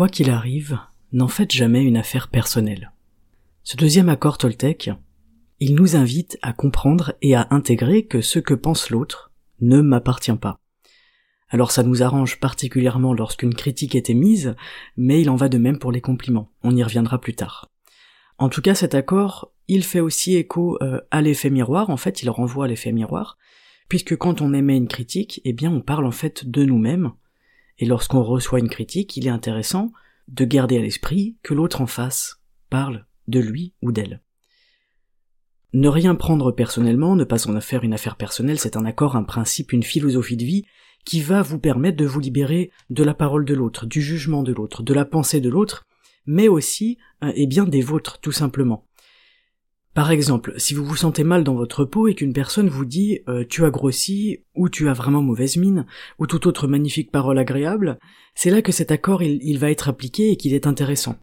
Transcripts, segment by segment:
Quoi qu'il arrive, n'en faites jamais une affaire personnelle. Ce deuxième accord Toltec, il nous invite à comprendre et à intégrer que ce que pense l'autre ne m'appartient pas. Alors ça nous arrange particulièrement lorsqu'une critique est émise, mais il en va de même pour les compliments. On y reviendra plus tard. En tout cas, cet accord, il fait aussi écho euh, à l'effet miroir, en fait, il renvoie à l'effet miroir, puisque quand on émet une critique, eh bien on parle en fait de nous-mêmes, et lorsqu'on reçoit une critique, il est intéressant de garder à l'esprit que l'autre en face parle de lui ou d'elle. Ne rien prendre personnellement, ne pas en faire une affaire personnelle, c'est un accord, un principe, une philosophie de vie qui va vous permettre de vous libérer de la parole de l'autre, du jugement de l'autre, de la pensée de l'autre, mais aussi, euh, eh bien, des vôtres, tout simplement. Par exemple, si vous vous sentez mal dans votre peau et qu'une personne vous dit euh, tu as grossi ou tu as vraiment mauvaise mine ou toute autre magnifique parole agréable, c'est là que cet accord il va être appliqué et qu'il est intéressant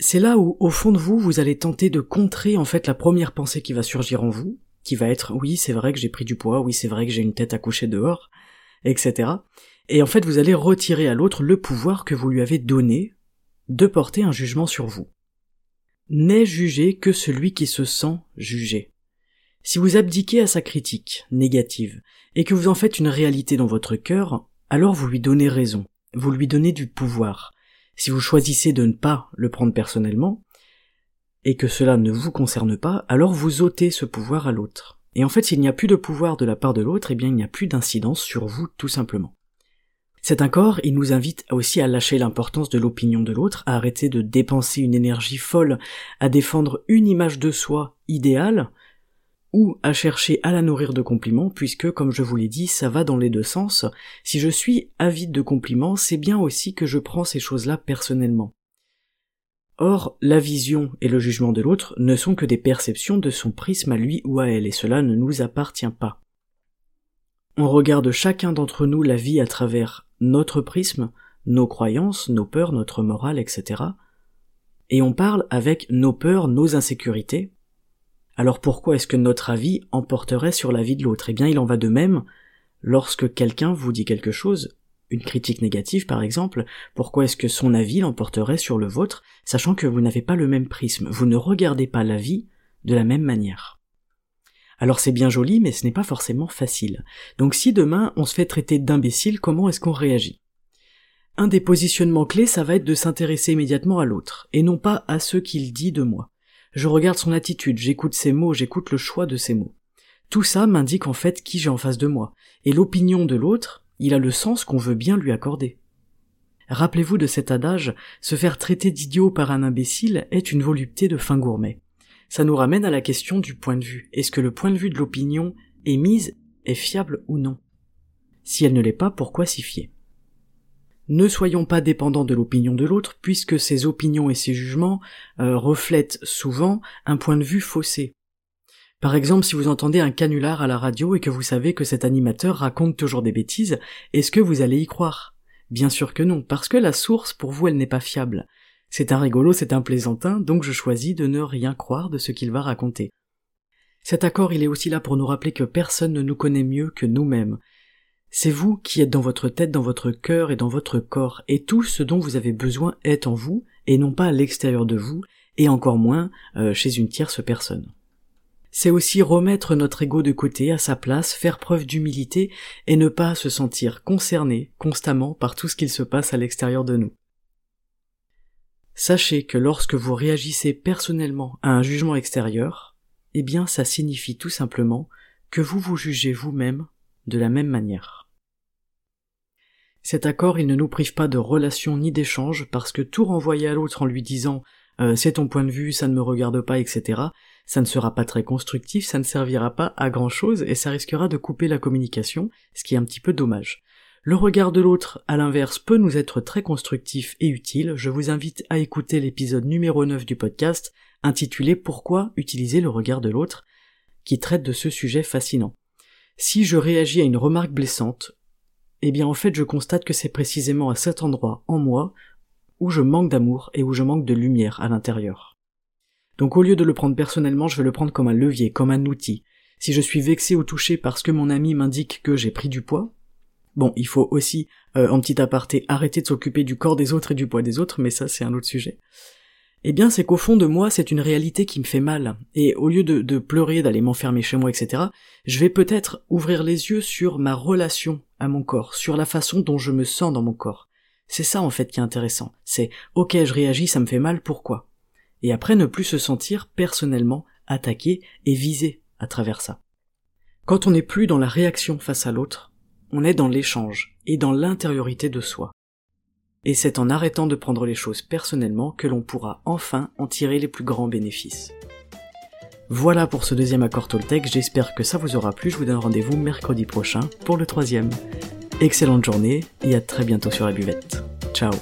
c'est là où, au fond de vous, vous allez tenter de contrer en fait la première pensée qui va surgir en vous, qui va être oui, c'est vrai que j'ai pris du poids, oui, c'est vrai que j'ai une tête à coucher dehors, etc. Et en fait, vous allez retirer à l'autre le pouvoir que vous lui avez donné de porter un jugement sur vous. N'est jugé que celui qui se sent jugé. Si vous abdiquez à sa critique négative et que vous en faites une réalité dans votre cœur, alors vous lui donnez raison, vous lui donnez du pouvoir, si vous choisissez de ne pas le prendre personnellement, et que cela ne vous concerne pas, alors vous ôtez ce pouvoir à l'autre. Et en fait, s'il n'y a plus de pouvoir de la part de l'autre, eh bien il n'y a plus d'incidence sur vous tout simplement. Cet accord, il nous invite aussi à lâcher l'importance de l'opinion de l'autre, à arrêter de dépenser une énergie folle à défendre une image de soi idéale, ou à chercher à la nourrir de compliments, puisque, comme je vous l'ai dit, ça va dans les deux sens. Si je suis avide de compliments, c'est bien aussi que je prends ces choses-là personnellement. Or, la vision et le jugement de l'autre ne sont que des perceptions de son prisme à lui ou à elle, et cela ne nous appartient pas. On regarde chacun d'entre nous la vie à travers notre prisme, nos croyances, nos peurs, notre morale, etc. Et on parle avec nos peurs, nos insécurités, alors pourquoi est-ce que notre avis emporterait sur l'avis de l'autre? Eh bien il en va de même lorsque quelqu'un vous dit quelque chose, une critique négative par exemple, pourquoi est-ce que son avis l'emporterait sur le vôtre, sachant que vous n'avez pas le même prisme, vous ne regardez pas la vie de la même manière. Alors c'est bien joli, mais ce n'est pas forcément facile. Donc si demain on se fait traiter d'imbécile, comment est-ce qu'on réagit? Un des positionnements clés, ça va être de s'intéresser immédiatement à l'autre, et non pas à ce qu'il dit de moi. Je regarde son attitude, j'écoute ses mots, j'écoute le choix de ses mots. Tout ça m'indique en fait qui j'ai en face de moi, et l'opinion de l'autre, il a le sens qu'on veut bien lui accorder. Rappelez-vous de cet adage, se faire traiter d'idiot par un imbécile est une volupté de fin gourmet. Ça nous ramène à la question du point de vue. Est-ce que le point de vue de l'opinion émise est fiable ou non? Si elle ne l'est pas, pourquoi s'y fier? Ne soyons pas dépendants de l'opinion de l'autre, puisque ses opinions et ses jugements euh, reflètent souvent un point de vue faussé. Par exemple, si vous entendez un canular à la radio et que vous savez que cet animateur raconte toujours des bêtises, est-ce que vous allez y croire? Bien sûr que non, parce que la source, pour vous, elle n'est pas fiable. C'est un rigolo, c'est un plaisantin, donc je choisis de ne rien croire de ce qu'il va raconter. Cet accord, il est aussi là pour nous rappeler que personne ne nous connaît mieux que nous-mêmes, c'est vous qui êtes dans votre tête, dans votre cœur et dans votre corps, et tout ce dont vous avez besoin est en vous, et non pas à l'extérieur de vous, et encore moins euh, chez une tierce personne. C'est aussi remettre notre ego de côté, à sa place, faire preuve d'humilité, et ne pas se sentir concerné constamment par tout ce qu'il se passe à l'extérieur de nous. Sachez que lorsque vous réagissez personnellement à un jugement extérieur, eh bien ça signifie tout simplement que vous vous jugez vous-même de la même manière. Cet accord, il ne nous prive pas de relations ni d'échanges, parce que tout renvoyer à l'autre en lui disant euh, c'est ton point de vue, ça ne me regarde pas, etc., ça ne sera pas très constructif, ça ne servira pas à grand chose et ça risquera de couper la communication, ce qui est un petit peu dommage. Le regard de l'autre, à l'inverse, peut nous être très constructif et utile. Je vous invite à écouter l'épisode numéro 9 du podcast, intitulé Pourquoi utiliser le regard de l'autre, qui traite de ce sujet fascinant. Si je réagis à une remarque blessante, eh bien en fait je constate que c'est précisément à cet endroit en moi où je manque d'amour et où je manque de lumière à l'intérieur. Donc au lieu de le prendre personnellement, je vais le prendre comme un levier, comme un outil. Si je suis vexé ou touché parce que mon ami m'indique que j'ai pris du poids, Bon, il faut aussi, euh, en petit aparté, arrêter de s'occuper du corps des autres et du poids des autres, mais ça c'est un autre sujet. Eh bien, c'est qu'au fond de moi, c'est une réalité qui me fait mal, et au lieu de, de pleurer, d'aller m'enfermer chez moi, etc., je vais peut-être ouvrir les yeux sur ma relation à mon corps, sur la façon dont je me sens dans mon corps. C'est ça en fait qui est intéressant. C'est ok, je réagis, ça me fait mal, pourquoi? Et après, ne plus se sentir personnellement attaqué et visé à travers ça. Quand on n'est plus dans la réaction face à l'autre, on est dans l'échange et dans l'intériorité de soi. Et c'est en arrêtant de prendre les choses personnellement que l'on pourra enfin en tirer les plus grands bénéfices. Voilà pour ce deuxième accord Toltec, j'espère que ça vous aura plu, je vous donne rendez-vous mercredi prochain pour le troisième. Excellente journée et à très bientôt sur la buvette. Ciao